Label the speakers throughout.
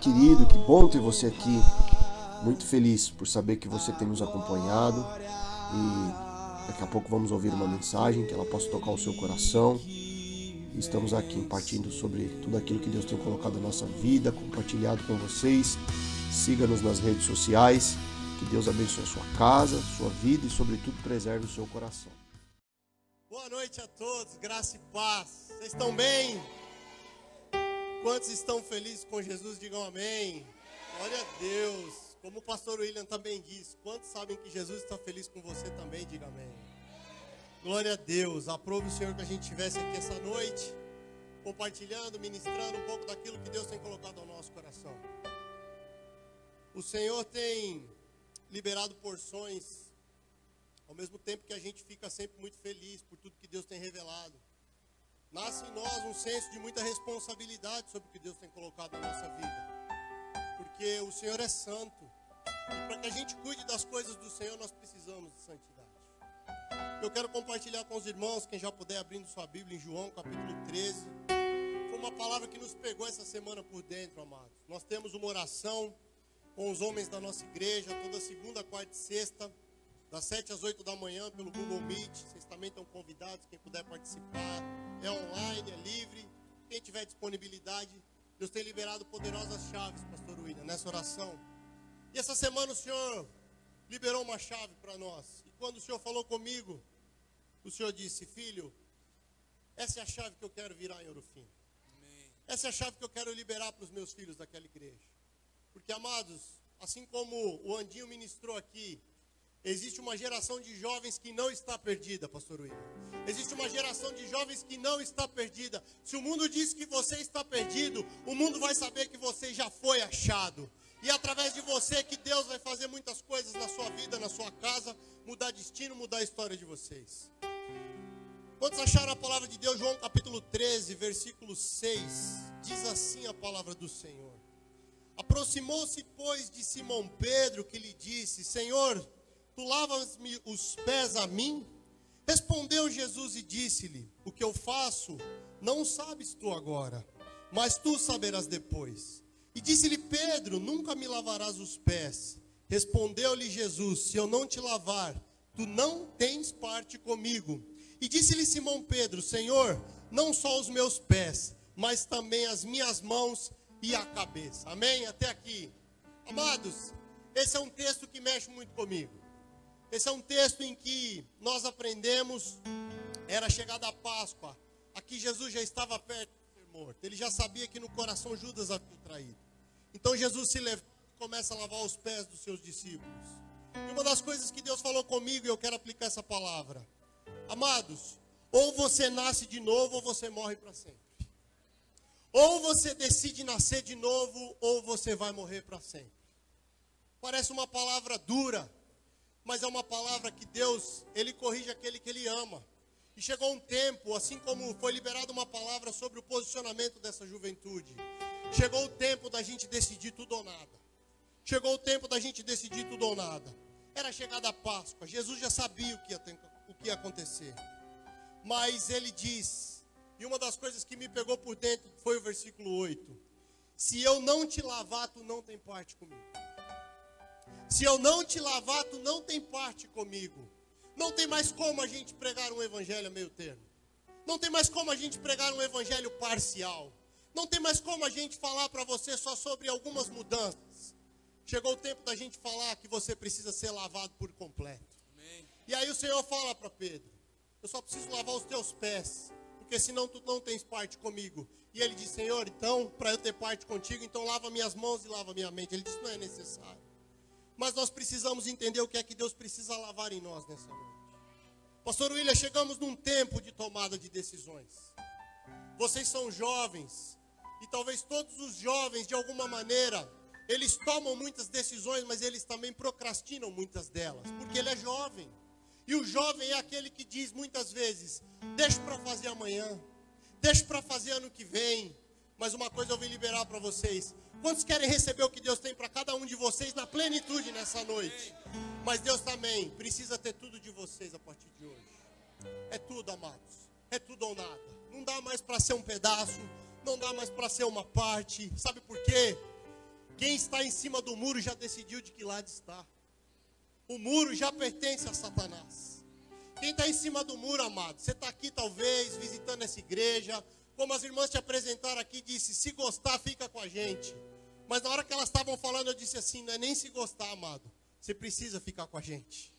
Speaker 1: Querido, que bom ter você aqui. Muito feliz por saber que você tem nos acompanhado e daqui a pouco vamos ouvir uma mensagem que ela possa tocar o seu coração. Estamos aqui partindo sobre tudo aquilo que Deus tem colocado na nossa vida, compartilhado com vocês. Siga-nos nas redes sociais. Que Deus abençoe a sua casa, sua vida e, sobretudo, preserve o seu coração.
Speaker 2: Boa noite a todos, graça e paz. Vocês estão bem? Quantos estão felizes com Jesus, digam amém. Glória a Deus. Como o pastor William também disse, quantos sabem que Jesus está feliz com você também, diga amém. Glória a Deus. Aprove o Senhor que a gente estivesse aqui essa noite, compartilhando, ministrando um pouco daquilo que Deus tem colocado ao nosso coração. O Senhor tem liberado porções, ao mesmo tempo que a gente fica sempre muito feliz por tudo que Deus tem revelado. Nasce em nós um senso de muita responsabilidade sobre o que Deus tem colocado na nossa vida. Porque o Senhor é santo. E para que a gente cuide das coisas do Senhor, nós precisamos de santidade. Eu quero compartilhar com os irmãos, quem já puder abrindo sua Bíblia em João, capítulo 13. Foi uma palavra que nos pegou essa semana por dentro, amados. Nós temos uma oração com os homens da nossa igreja, toda segunda, quarta e sexta, das 7 às 8 da manhã, pelo Google Meet. Vocês também estão convidados, quem puder participar. É online, é livre. Quem tiver disponibilidade, Deus tem liberado poderosas chaves, Pastor William, nessa oração. E essa semana o Senhor liberou uma chave para nós. E quando o Senhor falou comigo, o Senhor disse: Filho, essa é a chave que eu quero virar em Ouro Fino. Essa é a chave que eu quero liberar para os meus filhos daquela igreja. Porque, amados, assim como o Andinho ministrou aqui, existe uma geração de jovens que não está perdida, pastor William. Existe uma geração de jovens que não está perdida. Se o mundo diz que você está perdido, o mundo vai saber que você já foi achado. E é através de você que Deus vai fazer muitas coisas na sua vida, na sua casa, mudar destino, mudar a história de vocês. Quantos acharam a palavra de Deus? João capítulo 13, versículo 6. Diz assim a palavra do Senhor. Aproximou-se, pois, de Simão Pedro, que lhe disse: Senhor, tu lavas-me os pés a mim? Respondeu Jesus e disse-lhe: O que eu faço, não sabes tu agora, mas tu saberás depois. E disse-lhe Pedro: Nunca me lavarás os pés. Respondeu-lhe Jesus: Se eu não te lavar, tu não tens parte comigo. E disse-lhe Simão Pedro: Senhor, não só os meus pés, mas também as minhas mãos e a cabeça. Amém? Até aqui. Amados, esse é um texto que mexe muito comigo. Esse é um texto em que nós aprendemos, era chegada a Páscoa, aqui Jesus já estava perto de ser morto. Ele já sabia que no coração Judas havia traído. Então Jesus se levanta e começa a lavar os pés dos seus discípulos. E uma das coisas que Deus falou comigo, e eu quero aplicar essa palavra. Amados, ou você nasce de novo ou você morre para sempre. Ou você decide nascer de novo, ou você vai morrer para sempre. Parece uma palavra dura, mas é uma palavra que Deus, Ele corrige aquele que Ele ama. E chegou um tempo, assim como foi liberada uma palavra sobre o posicionamento dessa juventude, chegou o tempo da gente decidir tudo ou nada. Chegou o tempo da gente decidir tudo ou nada. Era chegada a Páscoa, Jesus já sabia o que ia, ter, o que ia acontecer. Mas Ele diz, e uma das coisas que me pegou por dentro foi o versículo 8. Se eu não te lavar, tu não tem parte comigo. Se eu não te lavar, tu não tem parte comigo. Não tem mais como a gente pregar um evangelho a meio termo. Não tem mais como a gente pregar um evangelho parcial. Não tem mais como a gente falar para você só sobre algumas mudanças. Chegou o tempo da gente falar que você precisa ser lavado por completo. Amém. E aí o Senhor fala para Pedro: Eu só preciso lavar os teus pés porque senão tu não tens parte comigo. E ele disse, Senhor, então, para eu ter parte contigo, então lava minhas mãos e lava minha mente. Ele disse, não é necessário. Mas nós precisamos entender o que é que Deus precisa lavar em nós nessa noite. Pastor William, chegamos num tempo de tomada de decisões. Vocês são jovens, e talvez todos os jovens, de alguma maneira, eles tomam muitas decisões, mas eles também procrastinam muitas delas, porque ele é jovem. E o jovem é aquele que diz muitas vezes: deixa para fazer amanhã, deixa para fazer ano que vem. Mas uma coisa eu vim liberar para vocês. Quantos querem receber o que Deus tem para cada um de vocês na plenitude nessa noite? Mas Deus também precisa ter tudo de vocês a partir de hoje. É tudo, amados. É tudo ou nada. Não dá mais para ser um pedaço, não dá mais para ser uma parte. Sabe por quê? Quem está em cima do muro já decidiu de que lado está. O muro já pertence a Satanás. Quem está em cima do muro, amado? Você está aqui talvez visitando essa igreja. Como as irmãs te apresentaram aqui, disse: se gostar, fica com a gente. Mas na hora que elas estavam falando, eu disse assim: não é nem se gostar, amado. Você precisa ficar com a gente.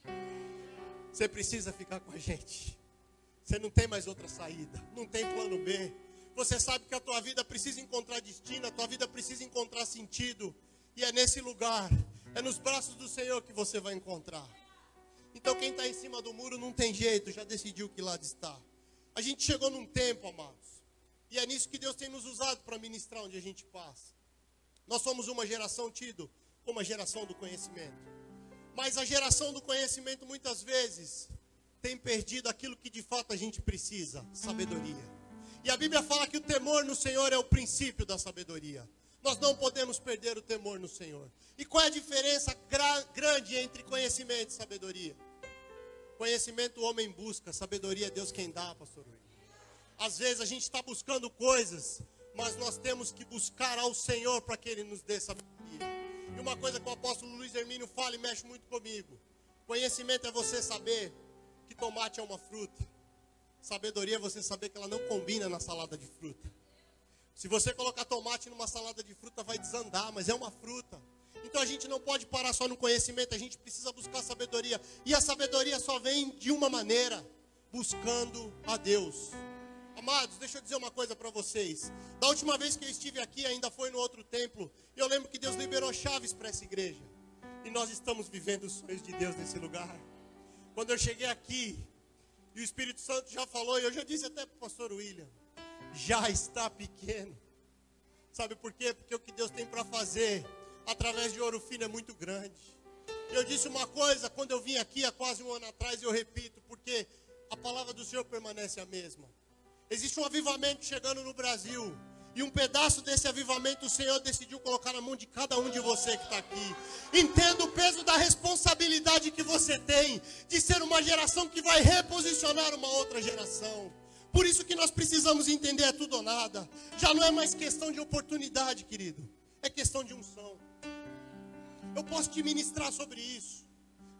Speaker 2: Você precisa ficar com a gente. Você não tem mais outra saída. Não tem plano B. Você sabe que a tua vida precisa encontrar destino, a tua vida precisa encontrar sentido. E é nesse lugar, é nos braços do Senhor que você vai encontrar. Então quem está em cima do muro não tem jeito, já decidiu que lado está. A gente chegou num tempo, amados. E é nisso que Deus tem nos usado para ministrar onde a gente passa. Nós somos uma geração tido como a geração do conhecimento. Mas a geração do conhecimento muitas vezes tem perdido aquilo que de fato a gente precisa, sabedoria. E a Bíblia fala que o temor no Senhor é o princípio da sabedoria. Nós não podemos perder o temor no Senhor. E qual é a diferença gra grande entre conhecimento e sabedoria? Conhecimento o homem busca, sabedoria é Deus quem dá, pastor Rui. Às vezes a gente está buscando coisas, mas nós temos que buscar ao Senhor para que Ele nos dê sabedoria. E uma coisa que o apóstolo Luiz Hermínio fala e mexe muito comigo: conhecimento é você saber que tomate é uma fruta. Sabedoria é você saber que ela não combina na salada de fruta. Se você colocar tomate numa salada de fruta, vai desandar, mas é uma fruta. Então a gente não pode parar só no conhecimento, a gente precisa buscar sabedoria. E a sabedoria só vem de uma maneira: buscando a Deus. Amados, deixa eu dizer uma coisa para vocês. Da última vez que eu estive aqui, ainda foi no outro templo, eu lembro que Deus liberou chaves para essa igreja. E nós estamos vivendo os sonhos de Deus nesse lugar. Quando eu cheguei aqui, e o Espírito Santo já falou, e eu já disse até para o pastor William, já está pequeno. Sabe por quê? Porque o que Deus tem para fazer através de ouro fino é muito grande. Eu disse uma coisa quando eu vim aqui há quase um ano atrás, e eu repito, porque a palavra do Senhor permanece a mesma. Existe um avivamento chegando no Brasil. E um pedaço desse avivamento o Senhor decidiu colocar na mão de cada um de você que está aqui. Entenda o peso da responsabilidade que você tem de ser uma geração que vai reposicionar uma outra geração. Por isso que nós precisamos entender é tudo ou nada. Já não é mais questão de oportunidade, querido. É questão de unção. Eu posso te ministrar sobre isso.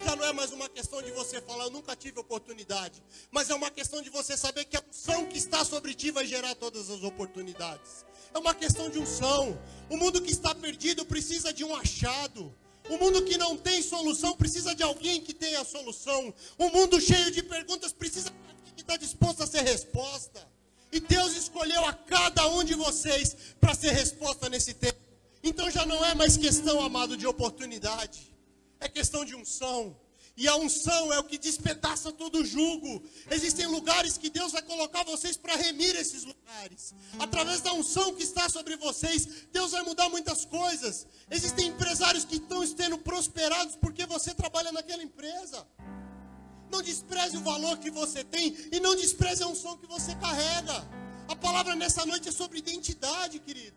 Speaker 2: Já não é mais uma questão de você falar, eu nunca tive oportunidade. Mas é uma questão de você saber que a unção que está sobre ti vai gerar todas as oportunidades. É uma questão de unção. O mundo que está perdido precisa de um achado. O mundo que não tem solução precisa de alguém que tenha a solução. O mundo cheio de perguntas precisa de alguém que está disposto a ser resposta. E Deus escolheu a cada um de vocês para ser resposta nesse tempo. Então já não é mais questão, amado, de oportunidade é questão de unção. E a unção é o que despedaça todo o jugo. Existem lugares que Deus vai colocar vocês para remir esses lugares. Através da unção que está sobre vocês, Deus vai mudar muitas coisas. Existem empresários que estão sendo prosperados porque você trabalha naquela empresa. Não despreze o valor que você tem e não despreze a unção que você carrega. A palavra nessa noite é sobre identidade, querido.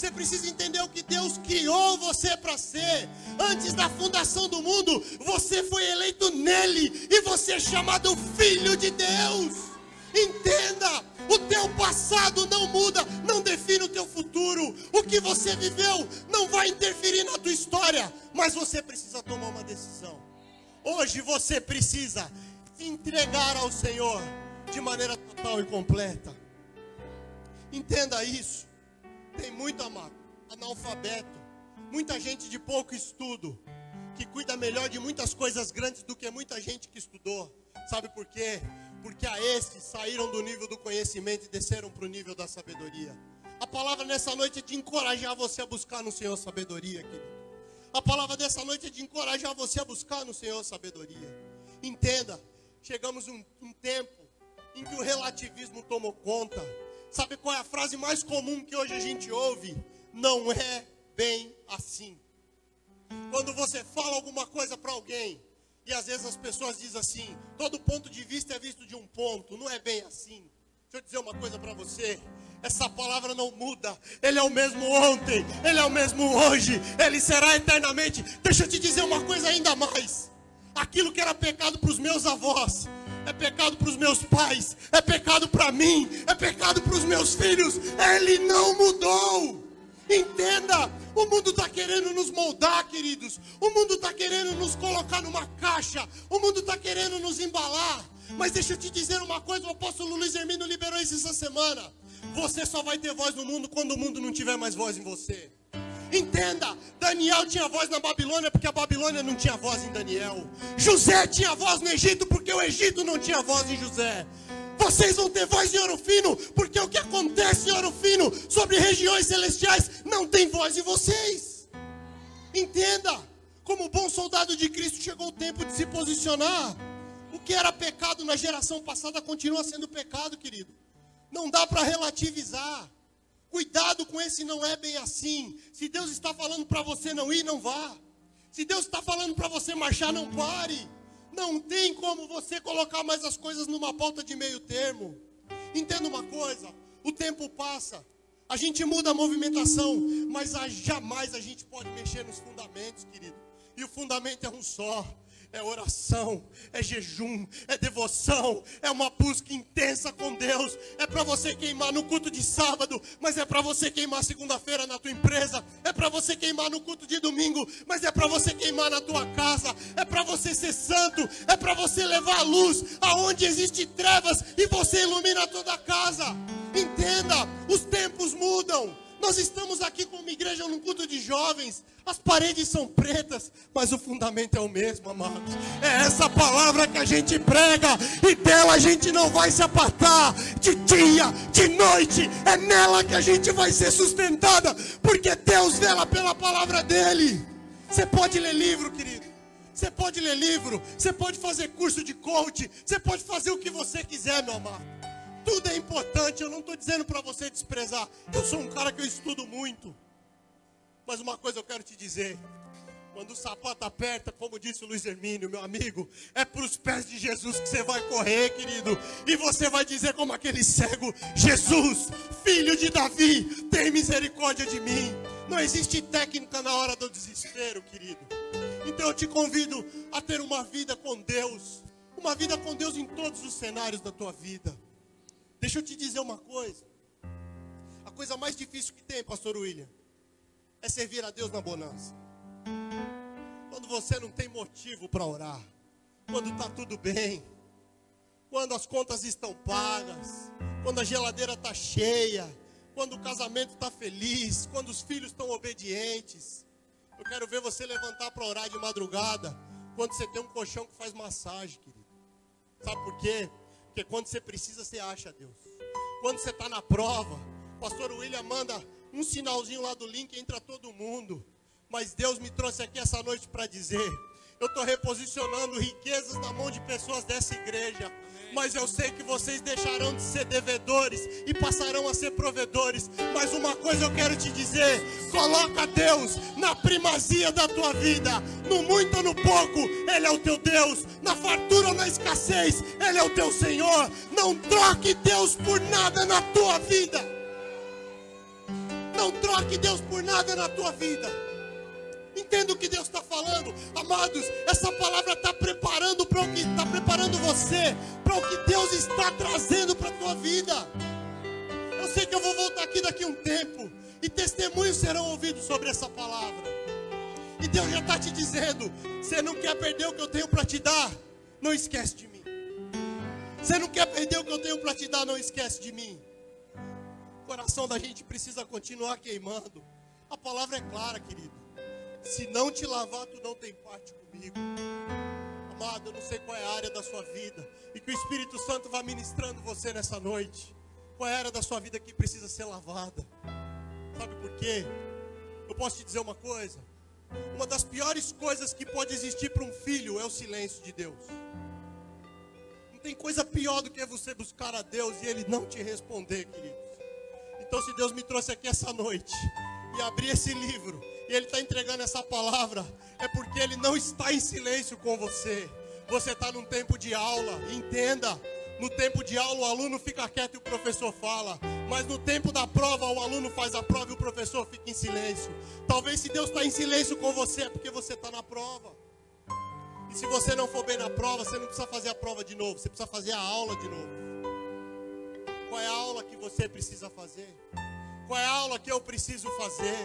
Speaker 2: Você precisa entender o que Deus criou você para ser. Antes da fundação do mundo, você foi eleito nele e você é chamado filho de Deus. Entenda, o teu passado não muda, não define o teu futuro. O que você viveu não vai interferir na tua história, mas você precisa tomar uma decisão. Hoje você precisa se entregar ao Senhor de maneira total e completa. Entenda isso. Tem muito amado, analfabeto, muita gente de pouco estudo, que cuida melhor de muitas coisas grandes do que muita gente que estudou. Sabe por quê? Porque a esses saíram do nível do conhecimento e desceram para o nível da sabedoria. A palavra nessa noite é de encorajar você a buscar no Senhor sabedoria, querido. A palavra dessa noite é de encorajar você a buscar no Senhor sabedoria. Entenda, chegamos um, um tempo em que o relativismo tomou conta Sabe qual é a frase mais comum que hoje a gente ouve? Não é bem assim. Quando você fala alguma coisa para alguém, e às vezes as pessoas dizem assim: todo ponto de vista é visto de um ponto, não é bem assim. Deixa eu dizer uma coisa para você. Essa palavra não muda. Ele é o mesmo ontem, ele é o mesmo hoje, ele será eternamente. Deixa eu te dizer uma coisa ainda mais. Aquilo que era pecado para os meus avós, é pecado para os meus pais, é pecado para mim, é pecado para os meus filhos. Ele não mudou. Entenda, o mundo está querendo nos moldar, queridos. O mundo está querendo nos colocar numa caixa. O mundo está querendo nos embalar. Mas deixa eu te dizer uma coisa: o apóstolo Luiz Hermino liberou isso essa semana. Você só vai ter voz no mundo quando o mundo não tiver mais voz em você. Entenda, Daniel tinha voz na Babilônia porque a Babilônia não tinha voz em Daniel. José tinha voz no Egito porque o Egito não tinha voz em José. Vocês vão ter voz em ouro fino, porque o que acontece em ouro fino sobre regiões celestiais não tem voz em vocês. Entenda, como bom soldado de Cristo, chegou o tempo de se posicionar. O que era pecado na geração passada continua sendo pecado, querido. Não dá para relativizar. Cuidado com esse não é bem assim. Se Deus está falando para você não ir, não vá. Se Deus está falando para você marchar, não pare. Não tem como você colocar mais as coisas numa pauta de meio termo. Entenda uma coisa: o tempo passa, a gente muda a movimentação, mas jamais a gente pode mexer nos fundamentos, querido. E o fundamento é um só: é oração, é jejum, é devoção, é uma busca intensa com Deus. É para você queimar no culto de sábado, mas é para você queimar segunda-feira na tua empresa. É para você queimar no culto de domingo, mas é para você queimar na tua casa. É para você ser santo, é para você levar a luz aonde existe trevas e você ilumina toda a casa. Entenda, os tempos mudam. Nós estamos aqui como igreja num culto de jovens. As paredes são pretas, mas o fundamento é o mesmo, amados. É essa palavra que a gente prega e dela a gente não vai se apartar. De dia, de noite, é nela que a gente vai ser sustentada, porque Deus vela pela palavra dele. Você pode ler livro, querido. Você pode ler livro, você pode fazer curso de coach, você pode fazer o que você quiser, meu amado. Tudo é importante, eu não estou dizendo para você desprezar. Eu sou um cara que eu estudo muito. Mas uma coisa eu quero te dizer. Quando o sapato aperta, como disse o Luiz Hermínio, meu amigo, é para os pés de Jesus que você vai correr, querido. E você vai dizer como aquele cego: Jesus, filho de Davi, tem misericórdia de mim. Não existe técnica na hora do desespero, querido. Então eu te convido a ter uma vida com Deus. Uma vida com Deus em todos os cenários da tua vida. Deixa eu te dizer uma coisa. A coisa mais difícil que tem, pastor William, é servir a Deus na bonança. Quando você não tem motivo para orar, quando está tudo bem, quando as contas estão pagas, quando a geladeira está cheia, quando o casamento está feliz, quando os filhos estão obedientes. Eu quero ver você levantar para orar de madrugada, quando você tem um colchão que faz massagem, querido. Sabe por quê? Porque quando você precisa, você acha Deus. Quando você está na prova, pastor William manda um sinalzinho lá do link, entra todo mundo. Mas Deus me trouxe aqui essa noite para dizer: eu estou reposicionando riquezas na mão de pessoas dessa igreja mas eu sei que vocês deixarão de ser devedores e passarão a ser provedores. Mas uma coisa eu quero te dizer: coloca Deus na primazia da tua vida, no muito ou no pouco, Ele é o teu Deus, na fartura ou na escassez, Ele é o teu Senhor. Não troque Deus por nada na tua vida. Não troque Deus por nada na tua vida. Entenda o que Deus está falando, amados. Essa palavra está preparando para o que está preparando você para o que Deus está trazendo para a tua vida. Eu sei que eu vou voltar aqui daqui a um tempo e testemunhos serão ouvidos sobre essa palavra. E Deus já está te dizendo: você não quer perder o que eu tenho para te dar? Não esquece de mim. Você não quer perder o que eu tenho para te dar? Não esquece de mim. O coração da gente precisa continuar queimando. A palavra é clara, querido. Se não te lavar, tu não tem parte comigo. Amado, eu não sei qual é a área da sua vida. E que o Espírito Santo vá ministrando você nessa noite. Qual é a área da sua vida que precisa ser lavada? Sabe por quê? Eu posso te dizer uma coisa. Uma das piores coisas que pode existir para um filho é o silêncio de Deus. Não tem coisa pior do que você buscar a Deus e Ele não te responder, queridos. Então, se Deus me trouxe aqui essa noite e abrir esse livro e Ele está entregando essa palavra, é porque Ele não está em silêncio com você. Você está num tempo de aula, entenda. No tempo de aula, o aluno fica quieto e o professor fala. Mas no tempo da prova, o aluno faz a prova e o professor fica em silêncio. Talvez se Deus está em silêncio com você, é porque você está na prova. E se você não for bem na prova, você não precisa fazer a prova de novo, você precisa fazer a aula de novo. Qual é a aula que você precisa fazer? Qual é a aula que eu preciso fazer?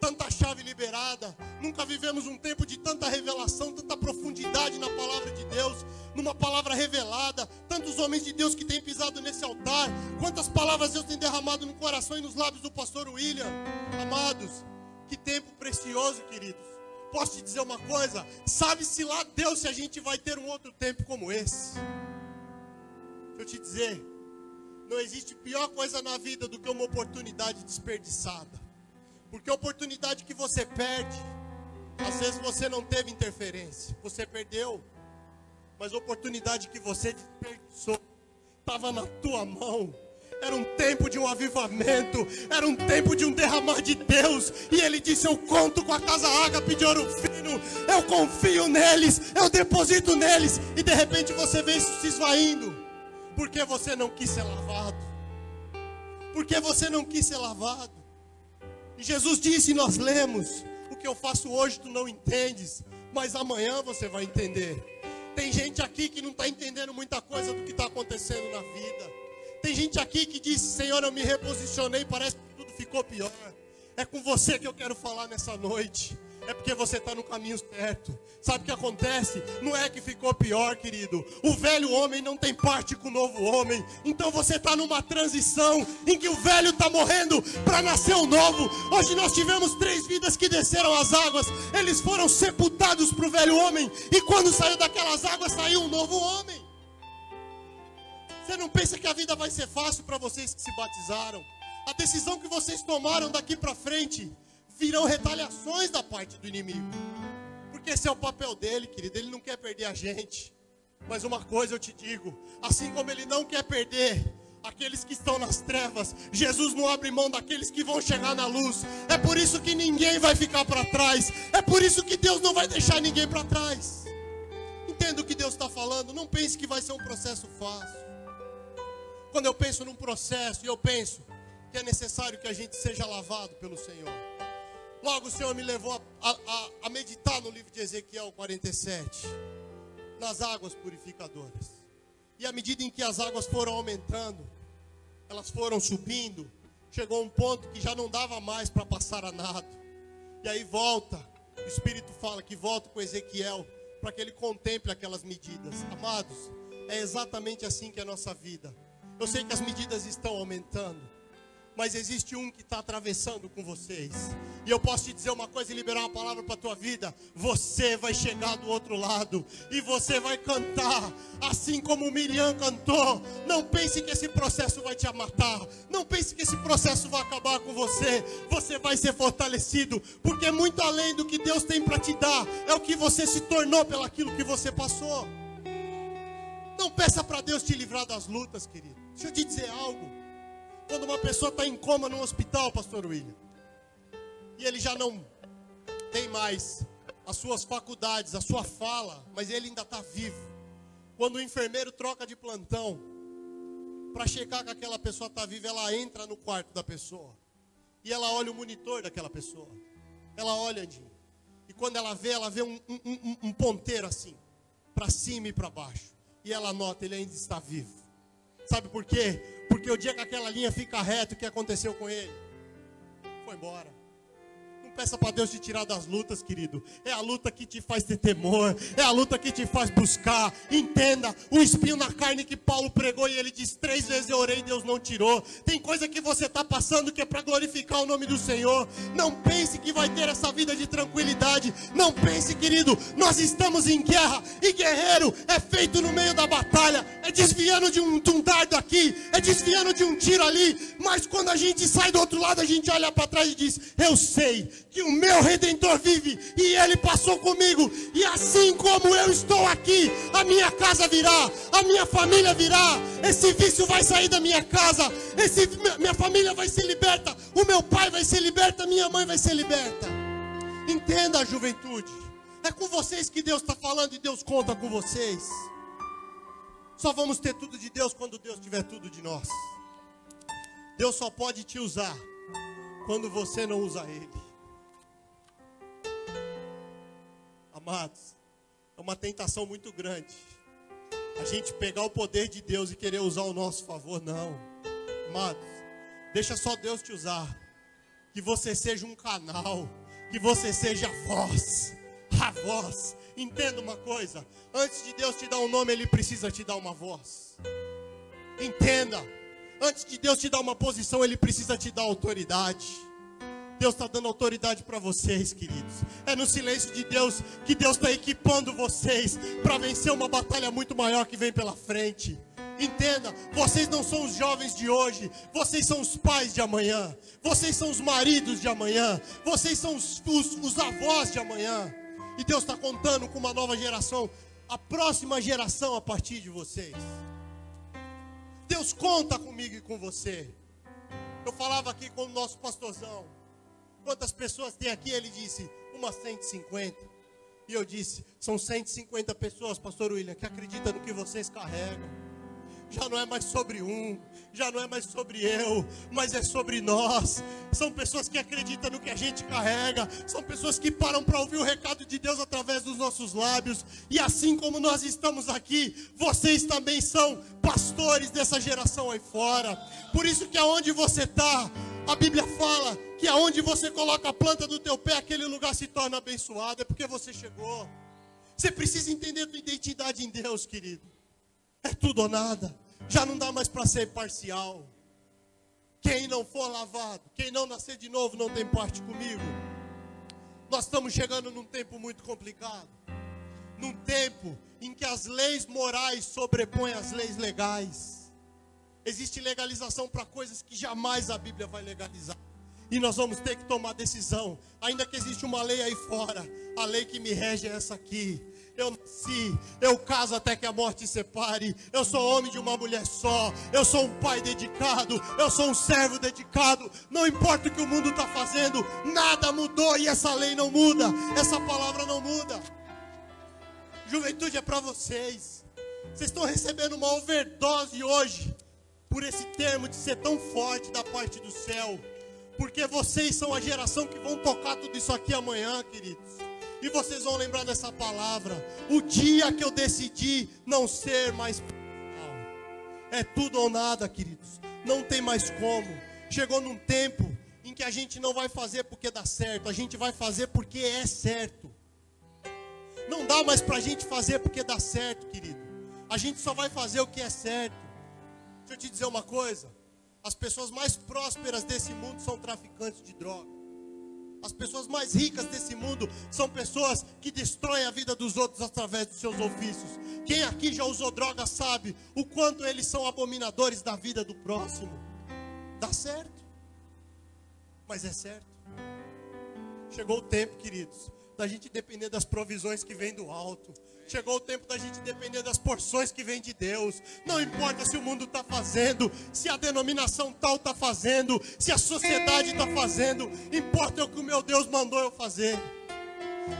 Speaker 2: Tanta chave liberada. Nunca vivemos um tempo de tanta revelação, tanta profundidade na palavra de Deus, numa palavra revelada. Tantos homens de Deus que têm pisado nesse altar. Quantas palavras Deus tem derramado no coração e nos lábios do pastor William. Amados, que tempo precioso, queridos. Posso te dizer uma coisa? Sabe-se lá Deus se a gente vai ter um outro tempo como esse. Deixa eu te dizer, não existe pior coisa na vida do que uma oportunidade desperdiçada. Porque a oportunidade que você perde, às vezes você não teve interferência, você perdeu. Mas a oportunidade que você desperdiçou estava na tua mão. Era um tempo de um avivamento, era um tempo de um derramar de Deus. E ele disse: Eu conto com a casa ágape de ouro fino, eu confio neles, eu deposito neles. E de repente você vê isso se esvaindo. Porque você não quis ser lavado. Porque você não quis ser lavado. E Jesus disse, nós lemos: O que eu faço hoje tu não entendes, mas amanhã você vai entender. Tem gente aqui que não está entendendo muita coisa do que está acontecendo na vida. Tem gente aqui que diz: Senhor, eu me reposicionei, parece que tudo ficou pior. É com você que eu quero falar nessa noite é porque você está no caminho certo. Sabe o que acontece? Não é que ficou pior, querido. O velho homem não tem parte com o novo homem. Então você está numa transição em que o velho está morrendo para nascer o novo. Hoje nós tivemos três vidas que desceram as águas. Eles foram sepultados para o velho homem. E quando saiu daquelas águas, saiu um novo homem. Você não pensa que a vida vai ser fácil para vocês que se batizaram? A decisão que vocês tomaram daqui para frente virão retaliações da parte do inimigo. Porque esse é o papel dele, querido. Ele não quer perder a gente. Mas uma coisa eu te digo: assim como ele não quer perder aqueles que estão nas trevas, Jesus não abre mão daqueles que vão chegar na luz. É por isso que ninguém vai ficar para trás. É por isso que Deus não vai deixar ninguém para trás. Entenda o que Deus está falando. Não pense que vai ser um processo fácil. Quando eu penso num processo eu penso que é necessário que a gente seja lavado pelo Senhor. Logo o Senhor me levou a, a, a meditar no livro de Ezequiel 47, nas águas purificadoras. E à medida em que as águas foram aumentando, elas foram subindo, chegou um ponto que já não dava mais para passar a nado. E aí volta, o Espírito fala que volta com Ezequiel para que ele contemple aquelas medidas. Amados, é exatamente assim que é a nossa vida. Eu sei que as medidas estão aumentando mas existe um que está atravessando com vocês. E eu posso te dizer uma coisa e liberar uma palavra para a tua vida. Você vai chegar do outro lado e você vai cantar, assim como Miriam cantou. Não pense que esse processo vai te matar. Não pense que esse processo vai acabar com você. Você vai ser fortalecido, porque muito além do que Deus tem para te dar, é o que você se tornou pelaquilo que você passou. Não peça para Deus te livrar das lutas, querido. Deixa eu te dizer algo. Quando uma pessoa está em coma no hospital, pastor William, e ele já não tem mais as suas faculdades, a sua fala, mas ele ainda está vivo. Quando o enfermeiro troca de plantão, para checar que aquela pessoa está viva, ela entra no quarto da pessoa. E ela olha o monitor daquela pessoa. Ela olha, Dinho. E quando ela vê, ela vê um, um, um, um ponteiro assim, para cima e para baixo. E ela nota, ele ainda está vivo. Sabe por quê? Porque o dia que aquela linha fica reta, o que aconteceu com ele? Foi embora peça para Deus te tirar das lutas, querido. É a luta que te faz ter temor, é a luta que te faz buscar. Entenda, o espinho na carne que Paulo pregou e ele diz: três vezes eu orei e Deus não tirou. Tem coisa que você está passando que é para glorificar o nome do Senhor. Não pense que vai ter essa vida de tranquilidade. Não pense, querido, nós estamos em guerra e guerreiro é feito no meio da batalha, é desviando de um, de um dardo aqui, é desviando de um tiro ali. Mas quando a gente sai do outro lado, a gente olha para trás e diz: Eu sei que o meu redentor vive e ele passou comigo. E assim como eu estou aqui, a minha casa virá, a minha família virá. Esse vício vai sair da minha casa, esse, minha família vai ser liberta, o meu pai vai ser liberta, minha mãe vai ser liberta. Entenda a juventude. É com vocês que Deus está falando e Deus conta com vocês. Só vamos ter tudo de Deus quando Deus tiver tudo de nós. Deus só pode te usar quando você não usa Ele. Amados, é uma tentação muito grande. A gente pegar o poder de Deus e querer usar o nosso favor, não. Amados, deixa só Deus te usar. que você seja um canal, que você seja a voz, a voz. Entenda uma coisa: antes de Deus te dar um nome, Ele precisa te dar uma voz. Entenda, antes de Deus te dar uma posição, Ele precisa te dar autoridade. Deus está dando autoridade para vocês, queridos. É no silêncio de Deus que Deus está equipando vocês para vencer uma batalha muito maior que vem pela frente. Entenda, vocês não são os jovens de hoje, vocês são os pais de amanhã, vocês são os maridos de amanhã, vocês são os, os, os avós de amanhã. E Deus está contando com uma nova geração, a próxima geração a partir de vocês. Deus conta comigo e com você. Eu falava aqui com o nosso pastorzão. Quantas pessoas tem aqui? Ele disse, umas 150. E eu disse, são 150 pessoas, pastor William, que acreditam no que vocês carregam já não é mais sobre um, já não é mais sobre eu, mas é sobre nós. São pessoas que acreditam no que a gente carrega, são pessoas que param para ouvir o recado de Deus através dos nossos lábios. E assim como nós estamos aqui, vocês também são pastores dessa geração aí fora. Por isso que aonde você está, a Bíblia fala que aonde você coloca a planta do teu pé, aquele lugar se torna abençoado, é porque você chegou. Você precisa entender a tua identidade em Deus, querido. É tudo ou nada. Já não dá mais para ser parcial. Quem não for lavado, quem não nascer de novo, não tem parte comigo. Nós estamos chegando num tempo muito complicado. Num tempo em que as leis morais sobrepõem as leis legais. Existe legalização para coisas que jamais a Bíblia vai legalizar. E nós vamos ter que tomar decisão. Ainda que existe uma lei aí fora, a lei que me rege é essa aqui. Eu nasci, eu caso até que a morte separe, eu sou homem de uma mulher só, eu sou um pai dedicado, eu sou um servo dedicado, não importa o que o mundo está fazendo, nada mudou e essa lei não muda, essa palavra não muda. Juventude é para vocês, vocês estão recebendo uma overdose hoje, por esse termo de ser tão forte da parte do céu, porque vocês são a geração que vão tocar tudo isso aqui amanhã, queridos. E vocês vão lembrar dessa palavra. O dia que eu decidi não ser mais é tudo ou nada, queridos. Não tem mais como. Chegou num tempo em que a gente não vai fazer porque dá certo, a gente vai fazer porque é certo. Não dá mais para a gente fazer porque dá certo, querido. A gente só vai fazer o que é certo. Deixa eu te dizer uma coisa: as pessoas mais prósperas desse mundo são traficantes de droga. As pessoas mais ricas desse mundo são pessoas que destroem a vida dos outros através dos seus ofícios. Quem aqui já usou droga sabe o quanto eles são abominadores da vida do próximo. Dá certo, mas é certo. Chegou o tempo, queridos, da gente depender das provisões que vêm do alto. Chegou o tempo da gente depender das porções que vêm de Deus. Não importa se o mundo está fazendo, se a denominação tal está fazendo, se a sociedade está fazendo. Importa o que o meu Deus mandou eu fazer.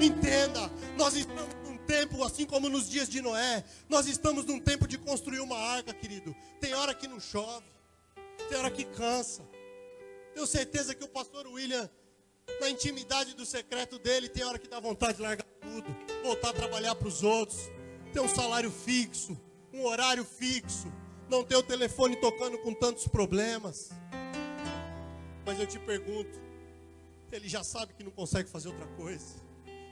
Speaker 2: Entenda, nós estamos num tempo, assim como nos dias de Noé, nós estamos num tempo de construir uma arca, querido. Tem hora que não chove, tem hora que cansa. Tenho certeza que o pastor William na intimidade do secreto dele, tem hora que dá vontade de largar tudo, voltar a trabalhar para os outros, ter um salário fixo, um horário fixo, não ter o telefone tocando com tantos problemas. Mas eu te pergunto, ele já sabe que não consegue fazer outra coisa.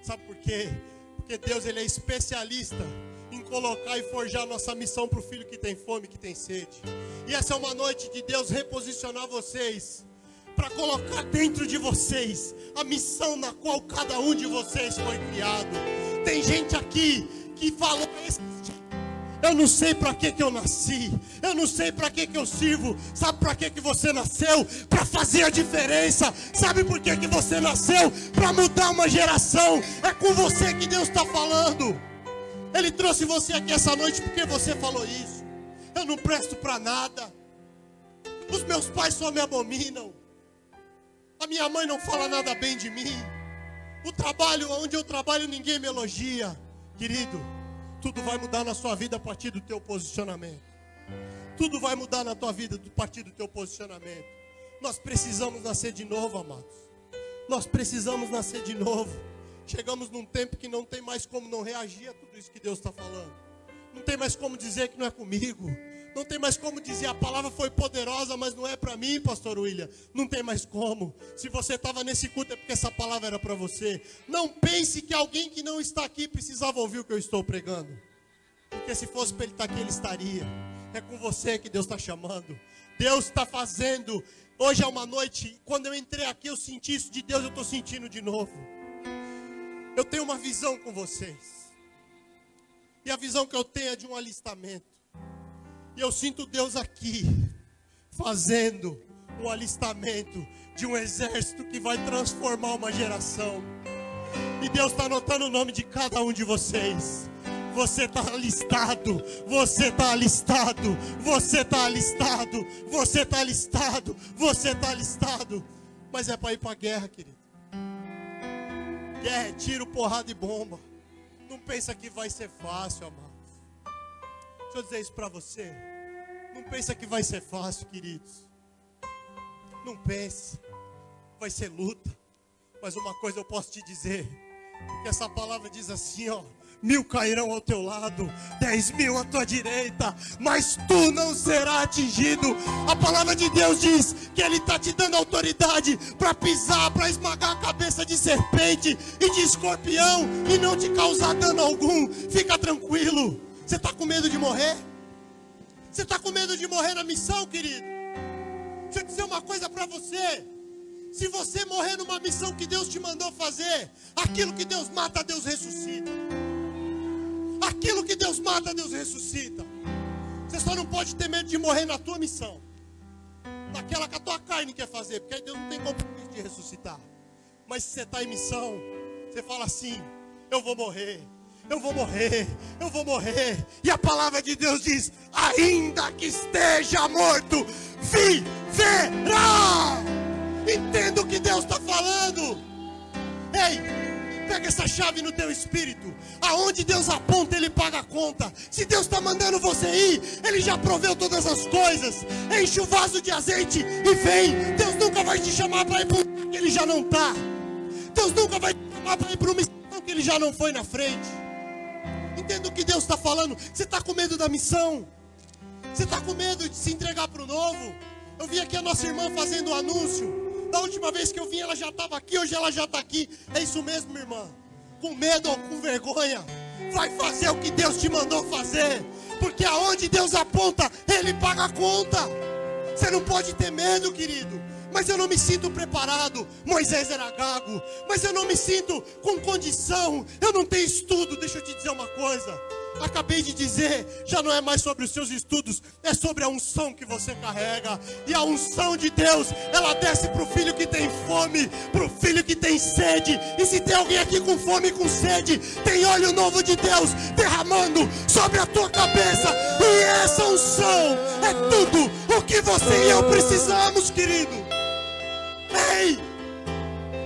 Speaker 2: Sabe por quê? Porque Deus ele é especialista em colocar e forjar nossa missão para o filho que tem fome, que tem sede. E essa é uma noite de Deus reposicionar vocês para colocar dentro de vocês a missão na qual cada um de vocês foi criado. Tem gente aqui que falou eu não sei para que que eu nasci. Eu não sei para que que eu sirvo. Sabe para que que você nasceu? Para fazer a diferença. Sabe por que que você nasceu? Para mudar uma geração. É com você que Deus está falando. Ele trouxe você aqui essa noite porque você falou isso. Eu não presto para nada. Os meus pais só me abominam. A minha mãe não fala nada bem de mim. O trabalho onde eu trabalho ninguém me elogia. Querido, tudo vai mudar na sua vida a partir do teu posicionamento. Tudo vai mudar na tua vida a partir do teu posicionamento. Nós precisamos nascer de novo, amados. Nós precisamos nascer de novo. Chegamos num tempo que não tem mais como não reagir a tudo isso que Deus está falando. Não tem mais como dizer que não é comigo. Não tem mais como dizer a palavra foi poderosa, mas não é para mim, pastor William. Não tem mais como. Se você estava nesse culto é porque essa palavra era para você. Não pense que alguém que não está aqui precisava ouvir o que eu estou pregando. Porque se fosse para ele estar aqui, ele estaria. É com você que Deus está chamando. Deus está fazendo. Hoje é uma noite. Quando eu entrei aqui, eu senti isso de Deus, eu estou sentindo de novo. Eu tenho uma visão com vocês. E a visão que eu tenho é de um alistamento. E eu sinto Deus aqui fazendo um alistamento de um exército que vai transformar uma geração. E Deus está anotando o nome de cada um de vocês. Você está alistado, você está alistado, você está alistado, você está alistado, você está alistado. Mas é para ir para a guerra, querido. Guerra é tiro, porrada e bomba. Não pensa que vai ser fácil, amado. Deixa eu dizer isso para você. Não pensa que vai ser fácil, queridos. Não pense. Vai ser luta. Mas uma coisa eu posso te dizer. Essa palavra diz assim, ó. Mil cairão ao teu lado, dez mil à tua direita, mas tu não serás atingido. A palavra de Deus diz que Ele está te dando autoridade para pisar, para esmagar a cabeça de serpente e de escorpião e não te causar dano algum. Fica tranquilo. Você está com medo de morrer? Você está com medo de morrer na missão, querido? Deixa eu dizer uma coisa para você. Se você morrer numa missão que Deus te mandou fazer, aquilo que Deus mata, Deus ressuscita. Aquilo que Deus mata, Deus ressuscita. Você só não pode ter medo de morrer na tua missão. Naquela que a tua carne quer fazer, porque aí Deus não tem compromisso de ressuscitar. Mas se você está em missão, você fala assim: eu vou morrer eu vou morrer, eu vou morrer. E a palavra de Deus diz: ainda que esteja morto, viverá. Entenda o que Deus está falando. Ei, pega essa chave no teu espírito. Aonde Deus aponta, Ele paga a conta. Se Deus está mandando você ir, Ele já proveu todas as coisas. Enche o vaso de azeite e vem. Deus nunca vai te chamar para ir para um que Ele já não está. Deus nunca vai te chamar para ir para uma missão que Ele já não foi na frente. Entenda o que Deus está falando. Você está com medo da missão? Você está com medo de se entregar para o novo? Eu vi aqui a nossa irmã fazendo o um anúncio. Da última vez que eu vim, ela já estava aqui, hoje ela já está aqui. É isso mesmo, minha irmã. Com medo ou com vergonha, vai fazer o que Deus te mandou fazer. Porque aonde Deus aponta, Ele paga a conta. Você não pode ter medo, querido mas eu não me sinto preparado. Moisés era gago, mas eu não me sinto com condição. Eu não tenho estudo. Deixa eu te dizer uma coisa. Acabei de dizer, já não é mais sobre os seus estudos, é sobre a unção que você carrega. E a unção de Deus, ela desce para o filho que tem fome, para o filho que tem sede. E se tem alguém aqui com fome e com sede, tem óleo novo de Deus derramando sobre a tua cabeça. E essa unção é tudo o que você e eu precisamos, querido. Ei!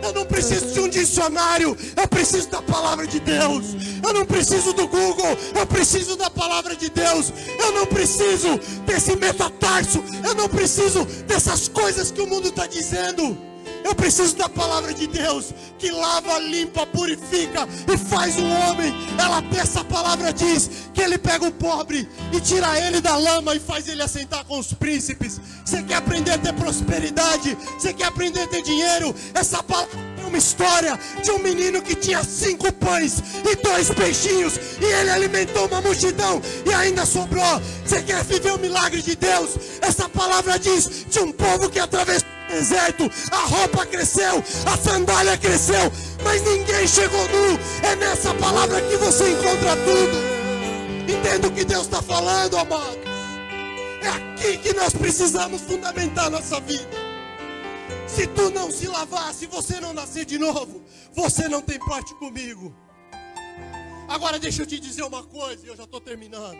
Speaker 2: Eu não preciso de um dicionário, eu preciso da palavra de Deus. Eu não preciso do Google, eu preciso da palavra de Deus. Eu não preciso desse metatarso, eu não preciso dessas coisas que o mundo está dizendo. Eu preciso da palavra de Deus que lava, limpa, purifica e faz o homem. Ela essa palavra diz que ele pega o pobre e tira ele da lama e faz ele assentar com os príncipes. Você quer aprender a ter prosperidade? Você quer aprender a ter dinheiro? Essa palavra é uma história de um menino que tinha cinco pães e dois peixinhos e ele alimentou uma multidão e ainda sobrou. Você quer viver o milagre de Deus? Essa palavra diz de um povo que atravessou deserto, a roupa cresceu, a sandália cresceu, mas ninguém chegou nu. É nessa palavra que você encontra tudo. Entenda o que Deus está falando, amados. É aqui que nós precisamos fundamentar nossa vida. Se tu não se lavar, se você não nascer de novo, você não tem parte comigo. Agora deixa eu te dizer uma coisa, e eu já estou terminando.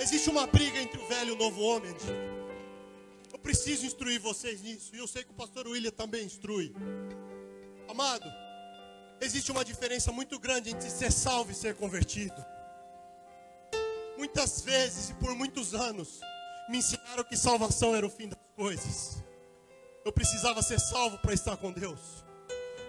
Speaker 2: Existe uma briga entre o velho e o novo homem preciso instruir vocês nisso. E eu sei que o pastor William também instrui. Amado, existe uma diferença muito grande entre ser salvo e ser convertido. Muitas vezes e por muitos anos me ensinaram que salvação era o fim das coisas. Eu precisava ser salvo para estar com Deus.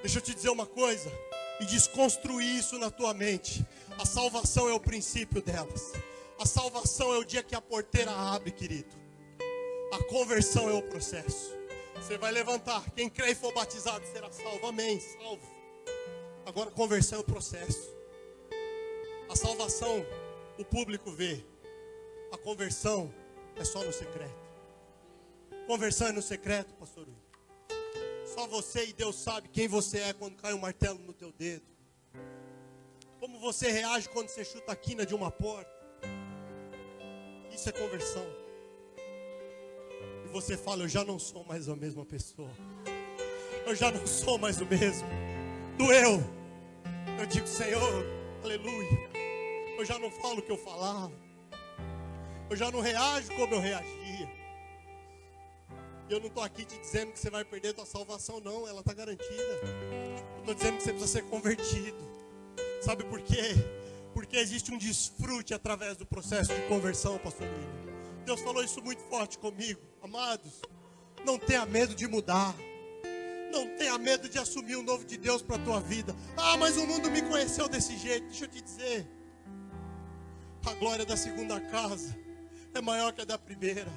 Speaker 2: Deixa eu te dizer uma coisa e desconstruir isso na tua mente. A salvação é o princípio delas. A salvação é o dia que a porteira abre, querido. A conversão é o processo. Você vai levantar. Quem crê e for batizado será salvo. Amém. Salvo. Agora, conversão é o processo. A salvação o público vê. A conversão é só no secreto. Conversão é no secreto, pastor Só você e Deus sabe quem você é quando cai um martelo no teu dedo. Como você reage quando você chuta a quina de uma porta. Isso é conversão. E você fala, eu já não sou mais a mesma pessoa. Eu já não sou mais o mesmo. Doeu. Eu digo, Senhor, aleluia. Eu já não falo o que eu falava. Eu já não reajo como eu reagia. Eu não estou aqui te dizendo que você vai perder a tua salvação, não. Ela está garantida. Eu estou dizendo que você precisa ser convertido. Sabe por quê? Porque existe um desfrute através do processo de conversão, pastor William. Deus falou isso muito forte comigo. Amados, não tenha medo de mudar. Não tenha medo de assumir o novo de Deus para a tua vida. Ah, mas o mundo me conheceu desse jeito. Deixa eu te dizer. A glória da segunda casa é maior que a da primeira.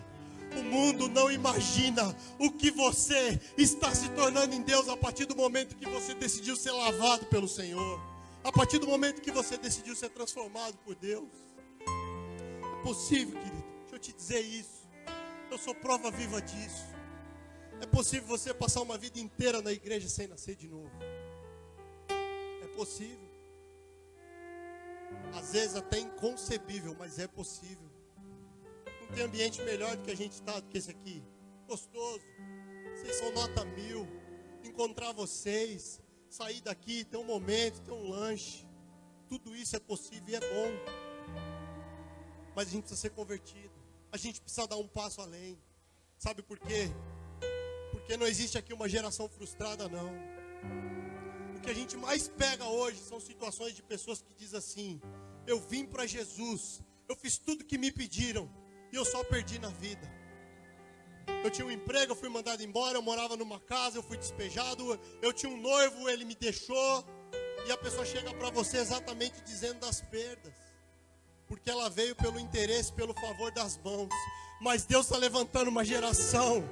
Speaker 2: O mundo não imagina o que você está se tornando em Deus a partir do momento que você decidiu ser lavado pelo Senhor. A partir do momento que você decidiu ser transformado por Deus. É possível, querido. Deixa eu te dizer isso. Eu sou prova viva disso. É possível você passar uma vida inteira na igreja sem nascer de novo. É possível. Às vezes até inconcebível, mas é possível. Não tem ambiente melhor do que a gente está do que esse aqui. Gostoso. Vocês são nota mil. Encontrar vocês, sair daqui, ter um momento, ter um lanche. Tudo isso é possível e é bom. Mas a gente precisa ser convertido. A gente precisa dar um passo além. Sabe por quê? Porque não existe aqui uma geração frustrada, não. O que a gente mais pega hoje são situações de pessoas que dizem assim: eu vim para Jesus, eu fiz tudo que me pediram e eu só perdi na vida. Eu tinha um emprego, eu fui mandado embora, eu morava numa casa, eu fui despejado, eu tinha um noivo, ele me deixou. E a pessoa chega para você exatamente dizendo das perdas. Porque ela veio pelo interesse, pelo favor das mãos. Mas Deus está levantando uma geração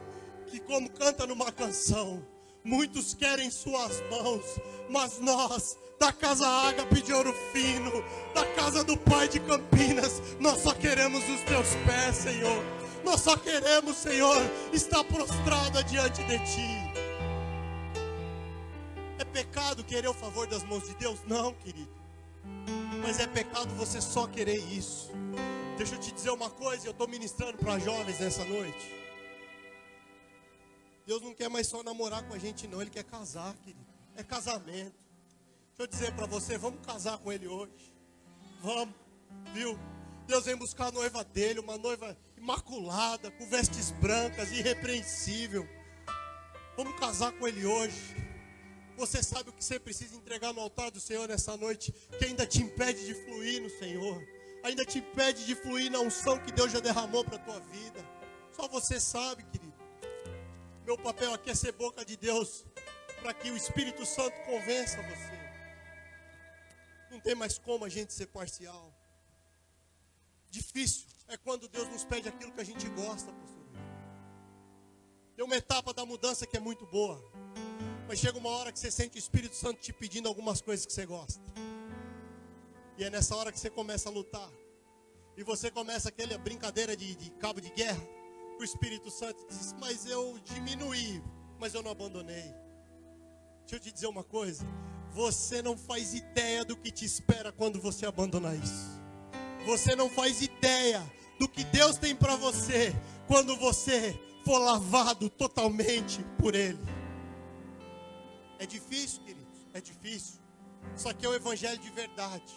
Speaker 2: que, como canta numa canção, muitos querem suas mãos, mas nós da casa Ágape de Ouro Fino, da casa do Pai de Campinas. Nós só queremos os teus pés, Senhor. Nós só queremos, Senhor, estar prostrada diante de Ti. É pecado querer o favor das mãos de Deus? Não, querido. Mas é pecado você só querer isso. Deixa eu te dizer uma coisa, eu estou ministrando para jovens nessa noite. Deus não quer mais só namorar com a gente, não. Ele quer casar, querido. É casamento. Deixa eu dizer para você, vamos casar com ele hoje. Vamos, viu? Deus vem buscar a noiva dele, uma noiva imaculada, com vestes brancas, irrepreensível. Vamos casar com ele hoje. Você sabe o que você precisa entregar no altar do Senhor nessa noite, que ainda te impede de fluir no Senhor, ainda te impede de fluir na unção que Deus já derramou para a tua vida. Só você sabe, querido. Meu papel aqui é ser boca de Deus, para que o Espírito Santo convença você. Não tem mais como a gente ser parcial. Difícil é quando Deus nos pede aquilo que a gente gosta, pastor. Tem uma etapa da mudança que é muito boa. Mas chega uma hora que você sente o Espírito Santo te pedindo algumas coisas que você gosta. E é nessa hora que você começa a lutar. E você começa aquela brincadeira de, de cabo de guerra. O Espírito Santo diz: Mas eu diminuí, mas eu não abandonei. Deixa eu te dizer uma coisa. Você não faz ideia do que te espera quando você abandonar isso. Você não faz ideia do que Deus tem para você quando você for lavado totalmente por Ele. É difícil, queridos, é difícil. Só que é o Evangelho de verdade.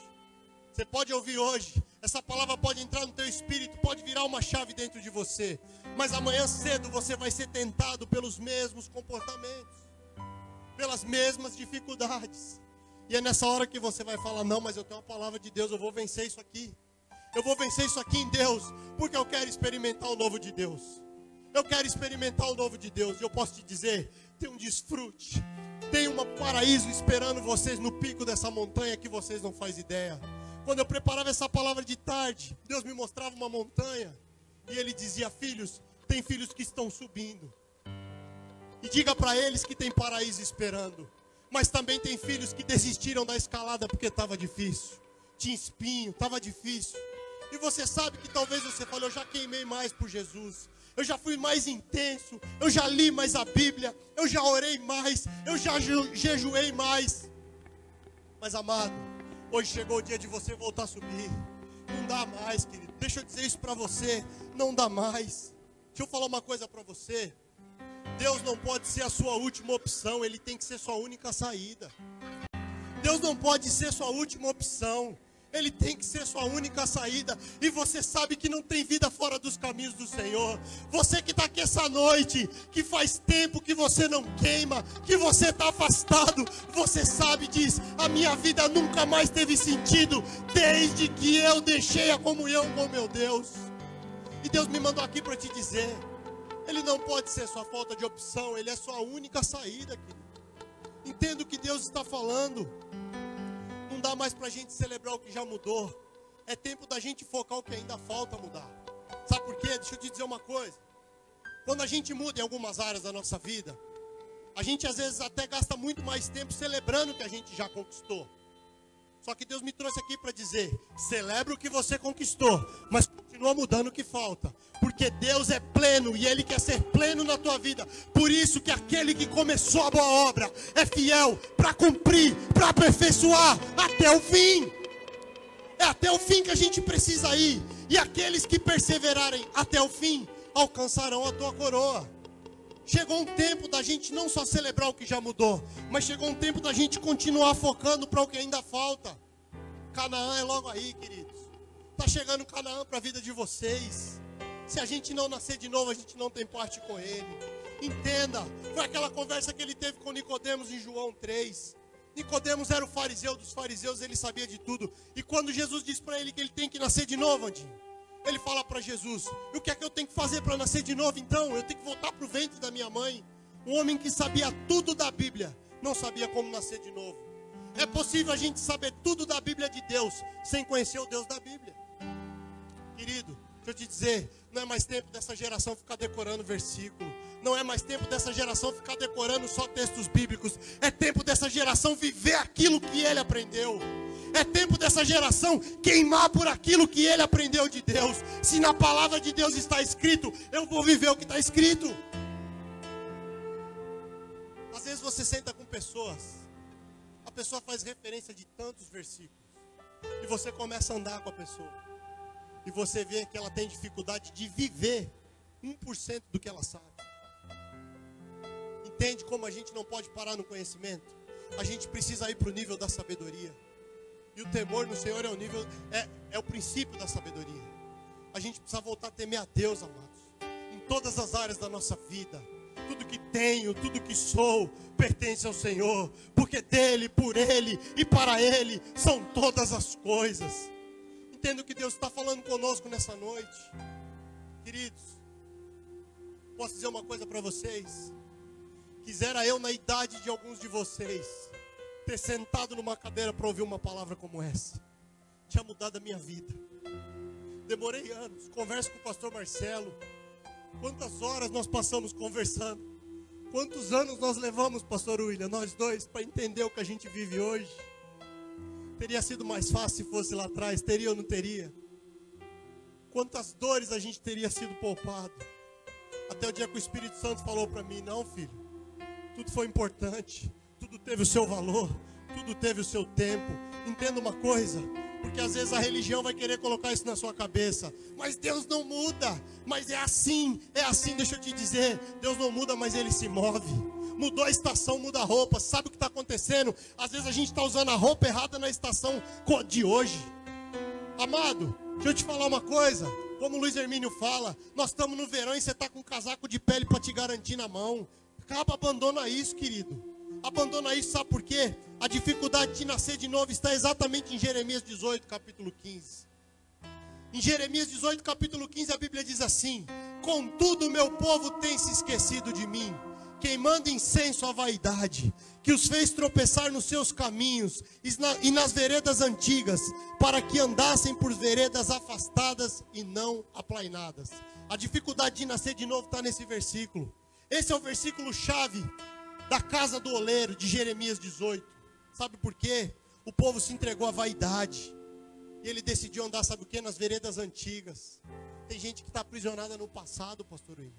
Speaker 2: Você pode ouvir hoje, essa palavra pode entrar no teu espírito, pode virar uma chave dentro de você. Mas amanhã cedo você vai ser tentado pelos mesmos comportamentos pelas mesmas dificuldades. E é nessa hora que você vai falar: Não, mas eu tenho a palavra de Deus, eu vou vencer isso aqui. Eu vou vencer isso aqui em Deus, porque eu quero experimentar o novo de Deus. Eu quero experimentar o novo de Deus. E eu posso te dizer: tem um desfrute, tem um paraíso esperando vocês no pico dessa montanha que vocês não fazem ideia. Quando eu preparava essa palavra de tarde, Deus me mostrava uma montanha e ele dizia: Filhos, tem filhos que estão subindo. E diga para eles que tem paraíso esperando. Mas também tem filhos que desistiram da escalada porque estava difícil. Tinha espinho, estava difícil. E você sabe que talvez você fale, eu já queimei mais por Jesus. Eu já fui mais intenso, eu já li mais a Bíblia, eu já orei mais, eu já jejuei mais. Mas amado, hoje chegou o dia de você voltar a subir. Não dá mais, querido. Deixa eu dizer isso para você, não dá mais. Deixa eu falar uma coisa para você. Deus não pode ser a sua última opção, ele tem que ser sua única saída. Deus não pode ser sua última opção. Ele tem que ser sua única saída. E você sabe que não tem vida fora dos caminhos do Senhor. Você que está aqui essa noite, que faz tempo que você não queima, que você está afastado, você sabe, diz: a minha vida nunca mais teve sentido desde que eu deixei a comunhão com meu Deus. E Deus me mandou aqui para te dizer: Ele não pode ser sua falta de opção, Ele é sua única saída, querido. Entendo o que Deus está falando. Não dá mais para a gente celebrar o que já mudou. É tempo da gente focar o que ainda falta mudar. Sabe por quê? Deixa eu te dizer uma coisa. Quando a gente muda em algumas áreas da nossa vida, a gente às vezes até gasta muito mais tempo celebrando o que a gente já conquistou. Só que Deus me trouxe aqui para dizer: celebra o que você conquistou, mas continua mudando o que falta. Porque Deus é pleno e Ele quer ser pleno na tua vida. Por isso que aquele que começou a boa obra é fiel para cumprir, para aperfeiçoar até o fim. É até o fim que a gente precisa ir. E aqueles que perseverarem até o fim alcançarão a tua coroa. Chegou um tempo da gente não só celebrar o que já mudou, mas chegou um tempo da gente continuar focando para o que ainda falta. Canaã é logo aí, queridos. Está chegando Canaã para a vida de vocês. Se a gente não nascer de novo, a gente não tem parte com ele. Entenda, foi aquela conversa que ele teve com Nicodemos em João 3. Nicodemos era o fariseu dos fariseus, ele sabia de tudo. E quando Jesus disse para ele que ele tem que nascer de novo, Andinho, ele fala para Jesus: O que é que eu tenho que fazer para nascer de novo então? Eu tenho que voltar para o ventre da minha mãe. Um homem que sabia tudo da Bíblia, não sabia como nascer de novo. É possível a gente saber tudo da Bíblia de Deus sem conhecer o Deus da Bíblia. Querido, deixa eu te dizer, não é mais tempo dessa geração ficar decorando versículo. Não é mais tempo dessa geração ficar decorando só textos bíblicos. É tempo dessa geração viver aquilo que ele aprendeu. É tempo dessa geração queimar por aquilo que ele aprendeu de Deus. Se na palavra de Deus está escrito, eu vou viver o que está escrito. Às vezes você senta com pessoas, a pessoa faz referência de tantos versículos, e você começa a andar com a pessoa, e você vê que ela tem dificuldade de viver 1% do que ela sabe. Entende como a gente não pode parar no conhecimento? A gente precisa ir para o nível da sabedoria. E o temor no Senhor é o nível, é, é o princípio da sabedoria. A gente precisa voltar a temer a Deus, amados. Em todas as áreas da nossa vida. Tudo que tenho, tudo que sou, pertence ao Senhor. Porque dele, por ele e para ele são todas as coisas. Entendo que Deus está falando conosco nessa noite. Queridos, posso dizer uma coisa para vocês? Quisera eu, na idade de alguns de vocês, ter sentado numa cadeira para ouvir uma palavra como essa. Tinha mudado a minha vida. Demorei anos. Converso com o pastor Marcelo. Quantas horas nós passamos conversando? Quantos anos nós levamos, pastor William, nós dois, para entender o que a gente vive hoje? Teria sido mais fácil se fosse lá atrás, teria ou não teria? Quantas dores a gente teria sido poupado? Até o dia que o Espírito Santo falou para mim: não, filho, tudo foi importante tudo teve o seu valor, tudo teve o seu tempo. Entenda uma coisa, porque às vezes a religião vai querer colocar isso na sua cabeça, mas Deus não muda, mas é assim, é assim, deixa eu te dizer, Deus não muda, mas Ele se move. Mudou a estação, muda a roupa. Sabe o que está acontecendo? Às vezes a gente está usando a roupa errada na estação de hoje. Amado, deixa eu te falar uma coisa. Como o Luiz Hermínio fala, nós estamos no verão e você está com um casaco de pele para te garantir na mão. Acaba, abandona isso, querido. Abandona isso, sabe por quê? A dificuldade de nascer de novo está exatamente em Jeremias 18, capítulo 15. Em Jeremias 18, capítulo 15, a Bíblia diz assim: Contudo, meu povo tem se esquecido de mim, queimando incenso à vaidade, que os fez tropeçar nos seus caminhos e nas veredas antigas, para que andassem por veredas afastadas e não aplainadas. A dificuldade de nascer de novo está nesse versículo. Esse é o versículo chave da casa do oleiro de Jeremias 18. Sabe por quê? O povo se entregou à vaidade. E ele decidiu andar, sabe o que? Nas veredas antigas. Tem gente que está aprisionada no passado, pastor William.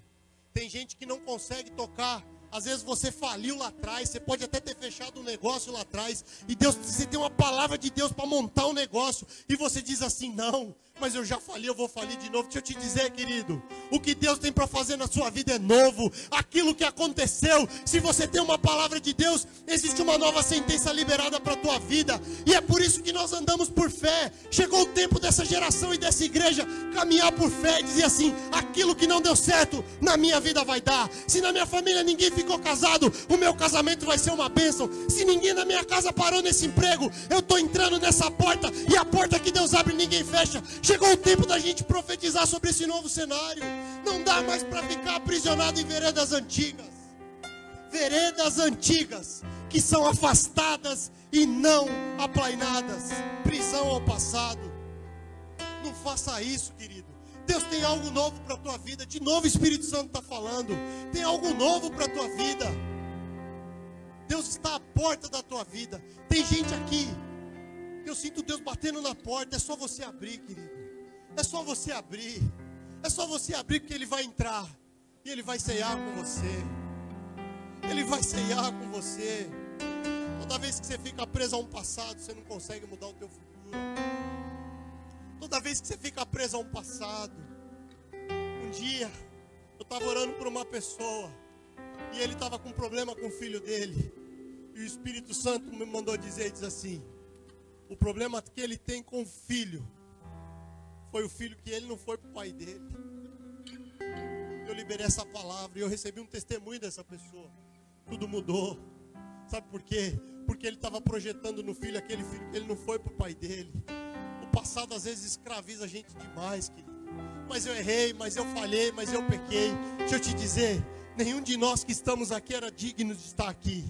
Speaker 2: Tem gente que não consegue tocar às vezes você faliu lá atrás, você pode até ter fechado um negócio lá atrás, e Deus, você tem uma palavra de Deus para montar um negócio, e você diz assim: não, mas eu já falei, eu vou falir de novo. Deixa eu te dizer, querido, o que Deus tem para fazer na sua vida é novo. Aquilo que aconteceu, se você tem uma palavra de Deus, existe uma nova sentença liberada para tua vida. E é por isso que nós andamos por fé. Chegou o tempo dessa geração e dessa igreja caminhar por fé e dizer assim: aquilo que não deu certo na minha vida vai dar. Se na minha família ninguém ficou casado, o meu casamento vai ser uma bênção. Se ninguém na minha casa parou nesse emprego, eu estou entrando nessa porta e a porta que Deus abre ninguém fecha. Chegou o tempo da gente profetizar sobre esse novo cenário. Não dá mais para ficar aprisionado em veredas antigas. Veredas antigas que são afastadas e não aplainadas. Prisão ao passado. Não faça isso, querido. Deus tem algo novo para a tua vida. De novo, o Espírito Santo está falando. Tem algo novo para a tua vida. Deus está à porta da tua vida. Tem gente aqui eu sinto Deus batendo na porta. É só você abrir, querido. É só você abrir. É só você abrir porque Ele vai entrar. E Ele vai ceiar com você. Ele vai ceiar com você. Toda vez que você fica preso a um passado, você não consegue mudar o teu futuro. Toda vez que você fica preso a um passado. Um dia, eu estava orando por uma pessoa. E ele estava com problema com o filho dele. E o Espírito Santo me mandou dizer, diz assim: o problema que ele tem com o filho foi o filho que ele não foi para o pai dele. Eu liberei essa palavra e eu recebi um testemunho dessa pessoa. Tudo mudou. Sabe por quê? Porque ele estava projetando no filho aquele filho que ele não foi para o pai dele. Passado às vezes escraviza a gente demais, querido. Mas eu errei, mas eu falhei, mas eu pequei. Deixa eu te dizer, nenhum de nós que estamos aqui era digno de estar aqui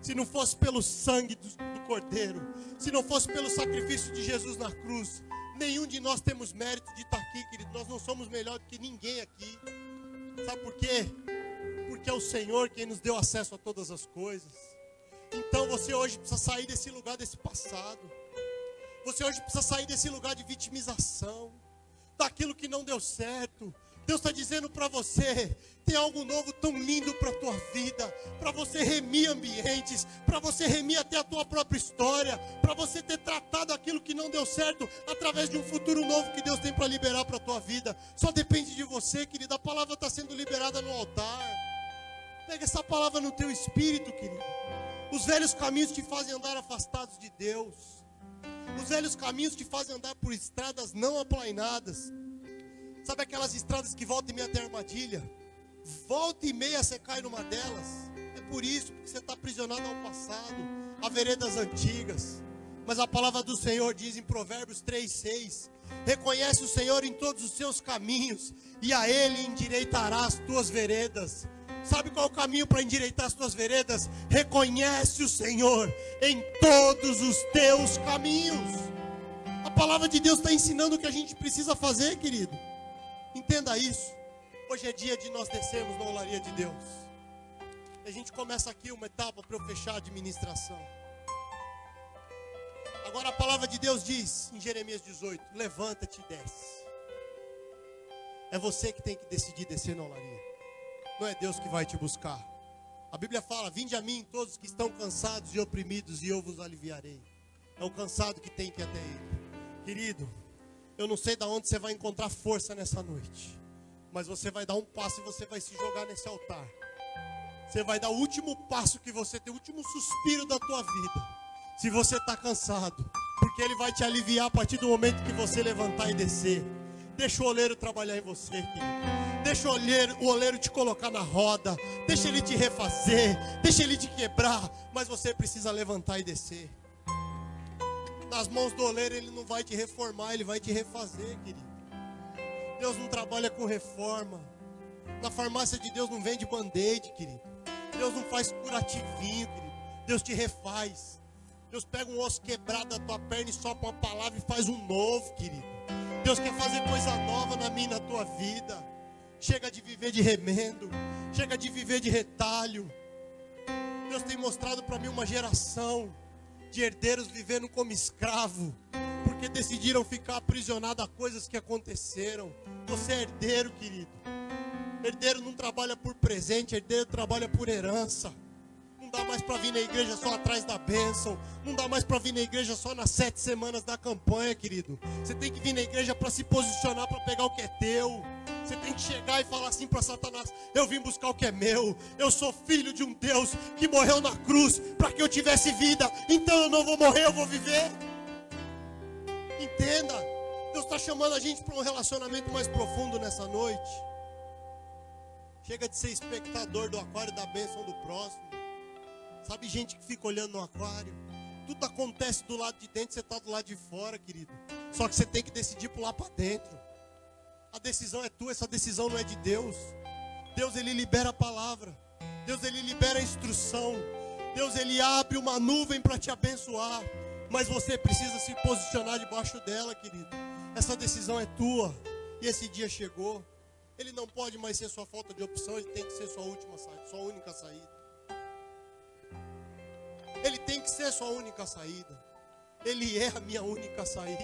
Speaker 2: se não fosse pelo sangue do, do, Cordeiro, se não fosse pelo sacrifício de Jesus na cruz, nenhum de nós temos mérito de estar aqui, querido. Nós não somos melhor do que ninguém aqui. Sabe por quê? Porque é o Senhor quem nos deu acesso a todas as coisas. Então você hoje precisa sair desse lugar desse passado. Você hoje precisa sair desse lugar de vitimização, daquilo que não deu certo, Deus está dizendo para você: tem algo novo tão lindo para a tua vida, para você remir ambientes, para você remir até a tua própria história, para você ter tratado aquilo que não deu certo através de um futuro novo que Deus tem para liberar para a tua vida. Só depende de você, querida. A palavra está sendo liberada no altar. Pega essa palavra no teu espírito, querido. Os velhos caminhos te fazem andar afastados de Deus. Os velhos caminhos te fazem andar por estradas não aplainadas. Sabe aquelas estradas que volta e meia tem armadilha? Volta e meia você cai numa delas. É por isso, porque você está aprisionado ao passado, a veredas antigas. Mas a palavra do Senhor diz em Provérbios 3,6: Reconhece o Senhor em todos os seus caminhos, e a Ele endireitará as tuas veredas. Sabe qual é o caminho para endireitar as tuas veredas? Reconhece o Senhor em todos os teus caminhos. A palavra de Deus está ensinando o que a gente precisa fazer, querido. Entenda isso. Hoje é dia de nós descermos na olaria de Deus. A gente começa aqui uma etapa para eu fechar a administração. Agora a palavra de Deus diz em Jeremias 18: Levanta-te e desce. É você que tem que decidir descer na olaria. Não é Deus que vai te buscar. A Bíblia fala: Vinde a mim todos que estão cansados e oprimidos, e eu vos aliviarei. É o cansado que tem que ir até Ele. Querido, eu não sei de onde você vai encontrar força nessa noite. Mas você vai dar um passo e você vai se jogar nesse altar. Você vai dar o último passo que você tem, o último suspiro da tua vida. Se você está cansado, porque Ele vai te aliviar a partir do momento que você levantar e descer. Deixa o oleiro trabalhar em você, querido. Deixa o oleiro, o oleiro te colocar na roda. Deixa ele te refazer. Deixa ele te quebrar. Mas você precisa levantar e descer nas mãos do oleiro, ele não vai te reformar, ele vai te refazer, querido. Deus não trabalha com reforma. Na farmácia de Deus não vende band-aid, querido. Deus não faz curativinho, querido. Deus te refaz. Deus pega um osso quebrado da tua perna e sopra uma palavra e faz um novo, querido. Deus quer fazer coisa nova na minha e na tua vida. Chega de viver de remendo. Chega de viver de retalho. Deus tem mostrado para mim uma geração de herdeiros vivendo como escravo, porque decidiram ficar aprisionados a coisas que aconteceram. Você é herdeiro, querido. Herdeiro não trabalha por presente, herdeiro trabalha por herança. Não dá mais para vir na igreja só atrás da bênção. Não dá mais para vir na igreja só nas sete semanas da campanha, querido. Você tem que vir na igreja para se posicionar, para pegar o que é teu. Você tem que chegar e falar assim para Satanás: Eu vim buscar o que é meu. Eu sou filho de um Deus que morreu na cruz para que eu tivesse vida. Então eu não vou morrer, eu vou viver. Entenda. Deus está chamando a gente para um relacionamento mais profundo nessa noite. Chega de ser espectador do aquário da bênção do próximo. Sabe gente que fica olhando no aquário? Tudo acontece do lado de dentro, você está do lado de fora, querido. Só que você tem que decidir pular para dentro. A decisão é tua, essa decisão não é de Deus. Deus ele libera a palavra. Deus ele libera a instrução. Deus ele abre uma nuvem para te abençoar. Mas você precisa se posicionar debaixo dela, querido. Essa decisão é tua. E esse dia chegou. Ele não pode mais ser sua falta de opção, ele tem que ser sua última saída, sua única saída. Ele tem que ser sua única saída. Ele é a minha única saída.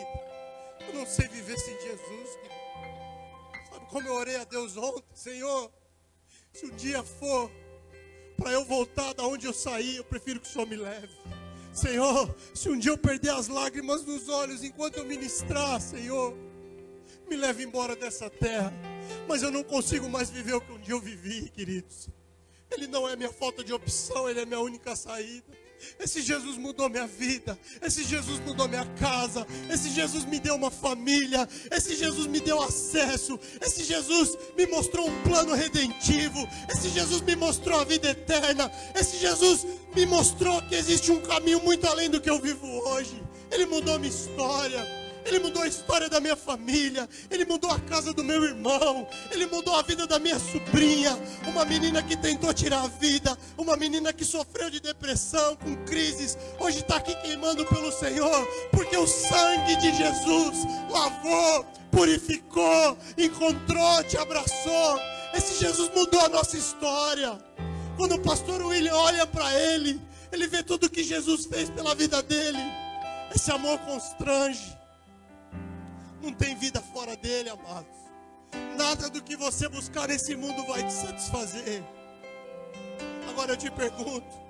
Speaker 2: Eu não sei viver sem Jesus, querido como eu orei a Deus ontem, Senhor, se o dia for para eu voltar da onde eu saí, eu prefiro que o Senhor me leve. Senhor, se um dia eu perder as lágrimas nos olhos enquanto eu ministrar, Senhor, me leve embora dessa terra. Mas eu não consigo mais viver o que um dia eu vivi, queridos. Ele não é minha falta de opção, ele é minha única saída. Esse Jesus mudou minha vida. Esse Jesus mudou minha casa. Esse Jesus me deu uma família. Esse Jesus me deu acesso. Esse Jesus me mostrou um plano redentivo. Esse Jesus me mostrou a vida eterna. Esse Jesus me mostrou que existe um caminho muito além do que eu vivo hoje. Ele mudou minha história. Ele mudou a história da minha família, Ele mudou a casa do meu irmão, Ele mudou a vida da minha sobrinha, uma menina que tentou tirar a vida, uma menina que sofreu de depressão, com crises, hoje está aqui queimando pelo Senhor, porque o sangue de Jesus lavou, purificou, encontrou, te abraçou. Esse Jesus mudou a nossa história. Quando o pastor William olha para ele, ele vê tudo que Jesus fez pela vida dele. Esse amor constrange. Não tem vida fora dele, amados. Nada do que você buscar nesse mundo vai te satisfazer. Agora eu te pergunto: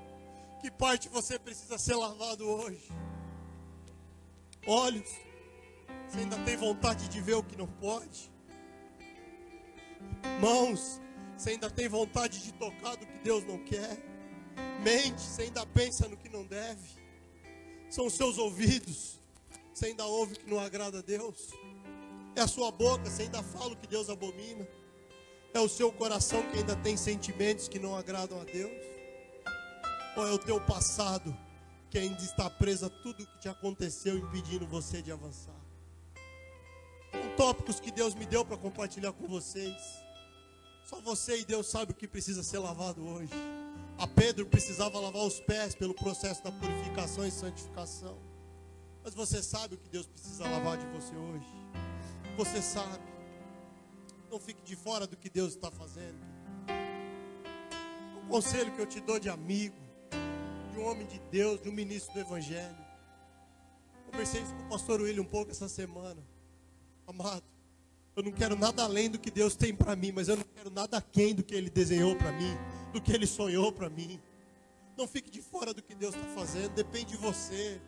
Speaker 2: que parte você precisa ser lavado hoje? Olhos, você ainda tem vontade de ver o que não pode? Mãos, você ainda tem vontade de tocar do que Deus não quer? Mente, você ainda pensa no que não deve? São seus ouvidos, você ainda ouve o que não agrada a Deus? É a sua boca, você ainda fala o que Deus abomina? É o seu coração que ainda tem sentimentos que não agradam a Deus? Ou é o teu passado que ainda está preso a tudo que te aconteceu, impedindo você de avançar? São tópicos que Deus me deu para compartilhar com vocês. Só você e Deus sabe o que precisa ser lavado hoje. A Pedro precisava lavar os pés pelo processo da purificação e santificação. Mas você sabe o que Deus precisa lavar de você hoje? Você sabe. Não fique de fora do que Deus está fazendo. Um conselho que eu te dou de amigo, de um homem de Deus, de um ministro do Evangelho. Conversei isso com o pastor William um pouco essa semana. Amado, eu não quero nada além do que Deus tem para mim, mas eu não quero nada aquém do que Ele desenhou para mim, do que Ele sonhou para mim. Não fique de fora do que Deus está fazendo, depende de você.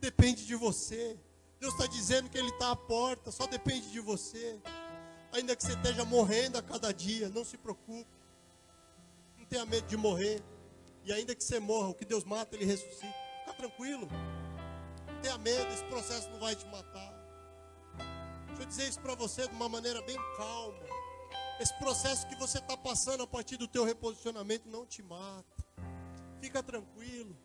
Speaker 2: Depende de você. Deus está dizendo que Ele está à porta, só depende de você. Ainda que você esteja morrendo a cada dia, não se preocupe. Não tenha medo de morrer. E ainda que você morra, o que Deus mata, Ele ressuscita. Fica tranquilo. Não tenha medo, esse processo não vai te matar. Deixa eu dizer isso para você de uma maneira bem calma. Esse processo que você está passando a partir do teu reposicionamento não te mata. Fica tranquilo.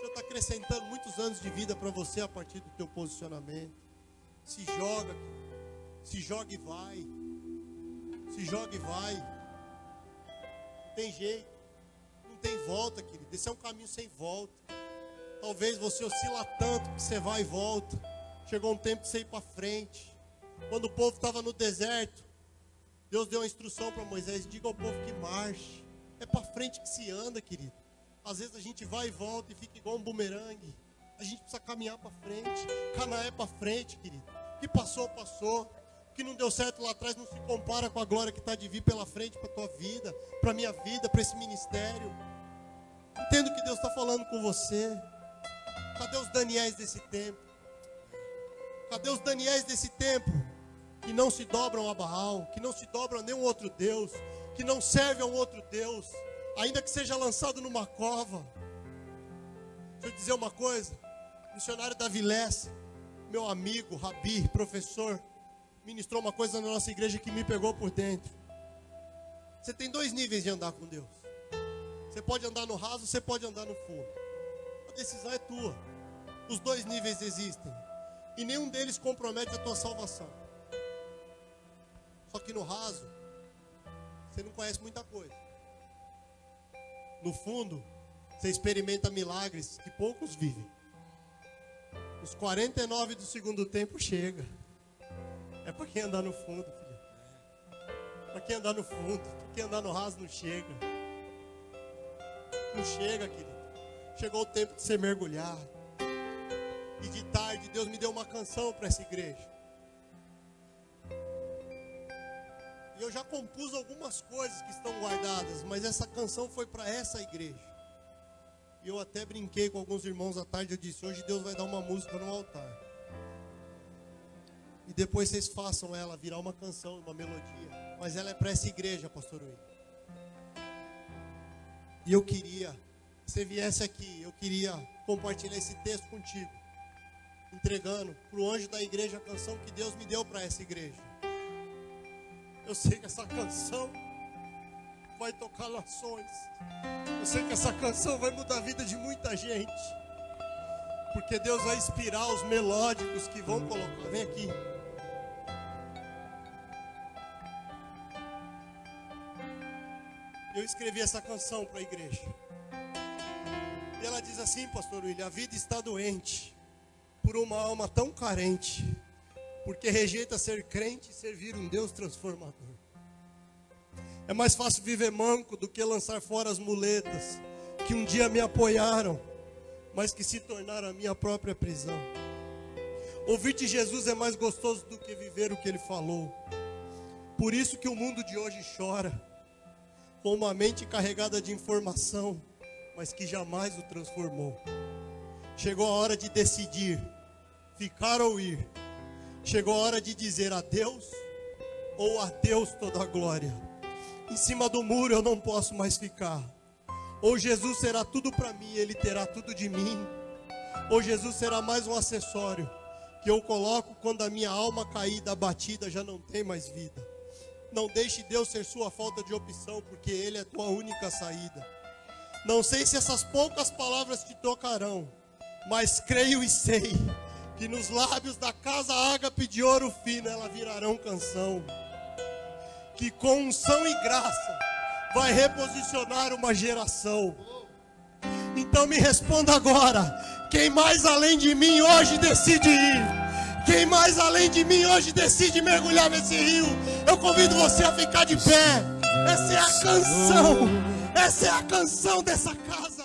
Speaker 2: Senhor está acrescentando muitos anos de vida para você a partir do teu posicionamento. Se joga, se joga e vai. Se joga e vai. Tem jeito. tem volta, querido. Esse é um caminho sem volta. Talvez você oscila tanto que você vai e volta. Chegou um tempo de você ir para frente. Quando o povo estava no deserto, Deus deu uma instrução para Moisés: diga ao povo que marche. É para frente que se anda, querido. Às vezes a gente vai e volta e fica igual um bumerangue. A gente precisa caminhar para frente. Canaã é para frente, querido. O que passou, passou. O que não deu certo lá atrás não se compara com a glória que está de vir pela frente para tua vida, para minha vida, para esse ministério. Entendo que Deus está falando com você. Cadê os Daniéis desse tempo? Cadê os Daniéis desse tempo? Que não se dobram a Baal, que não se dobram a nenhum outro Deus, que não servem a um outro Deus, ainda que seja lançado numa cova. Deixa eu dizer uma coisa. missionário Davi meu amigo, Rabi, professor, ministrou uma coisa na nossa igreja que me pegou por dentro. Você tem dois níveis de andar com Deus. Você pode andar no raso, você pode andar no fundo. A decisão é tua. Os dois níveis existem. E nenhum deles compromete a tua salvação. Só que no raso, você não conhece muita coisa. No fundo, você experimenta milagres que poucos vivem. Os 49 do segundo tempo chega. É para quem andar no fundo, filho. Para quem andar no fundo, para quem andar no raso não chega. Não chega, querido. Chegou o tempo de você mergulhar. E de tarde Deus me deu uma canção para essa igreja. E eu já compus algumas coisas que estão guardadas, mas essa canção foi para essa igreja. E eu até brinquei com alguns irmãos à tarde. Eu disse: hoje Deus vai dar uma música no altar. E depois vocês façam ela virar uma canção, uma melodia. Mas ela é para essa igreja, pastor Will. E eu queria, que você viesse aqui, eu queria compartilhar esse texto contigo. Entregando para o anjo da igreja a canção que Deus me deu para essa igreja. Eu sei que essa canção vai tocar nações. Eu sei que essa canção vai mudar a vida de muita gente. Porque Deus vai inspirar os melódicos que vão colocar. Vem aqui. Eu escrevi essa canção para a igreja. E ela diz assim, pastor William: a vida está doente por uma alma tão carente, porque rejeita ser crente e servir um Deus transformador. É mais fácil viver manco do que lançar fora as muletas que um dia me apoiaram, mas que se tornaram a minha própria prisão. Ouvir de Jesus é mais gostoso do que viver o que ele falou. Por isso que o mundo de hoje chora, com uma mente carregada de informação, mas que jamais o transformou. Chegou a hora de decidir, ficar ou ir. Chegou a hora de dizer adeus ou adeus toda a glória em cima do muro eu não posso mais ficar. Ou Jesus será tudo para mim, ele terá tudo de mim. Ou Jesus será mais um acessório que eu coloco quando a minha alma caída, abatida, já não tem mais vida. Não deixe Deus ser sua falta de opção, porque Ele é tua única saída. Não sei se essas poucas palavras te tocarão, mas creio e sei que nos lábios da casa ágape de ouro fino ela virarão canção que com unção e graça vai reposicionar uma geração. Então me responda agora: quem mais além de mim hoje decide ir? Quem mais além de mim hoje decide mergulhar nesse rio? Eu convido você a ficar de pé. Essa é a canção. Essa é a canção dessa casa.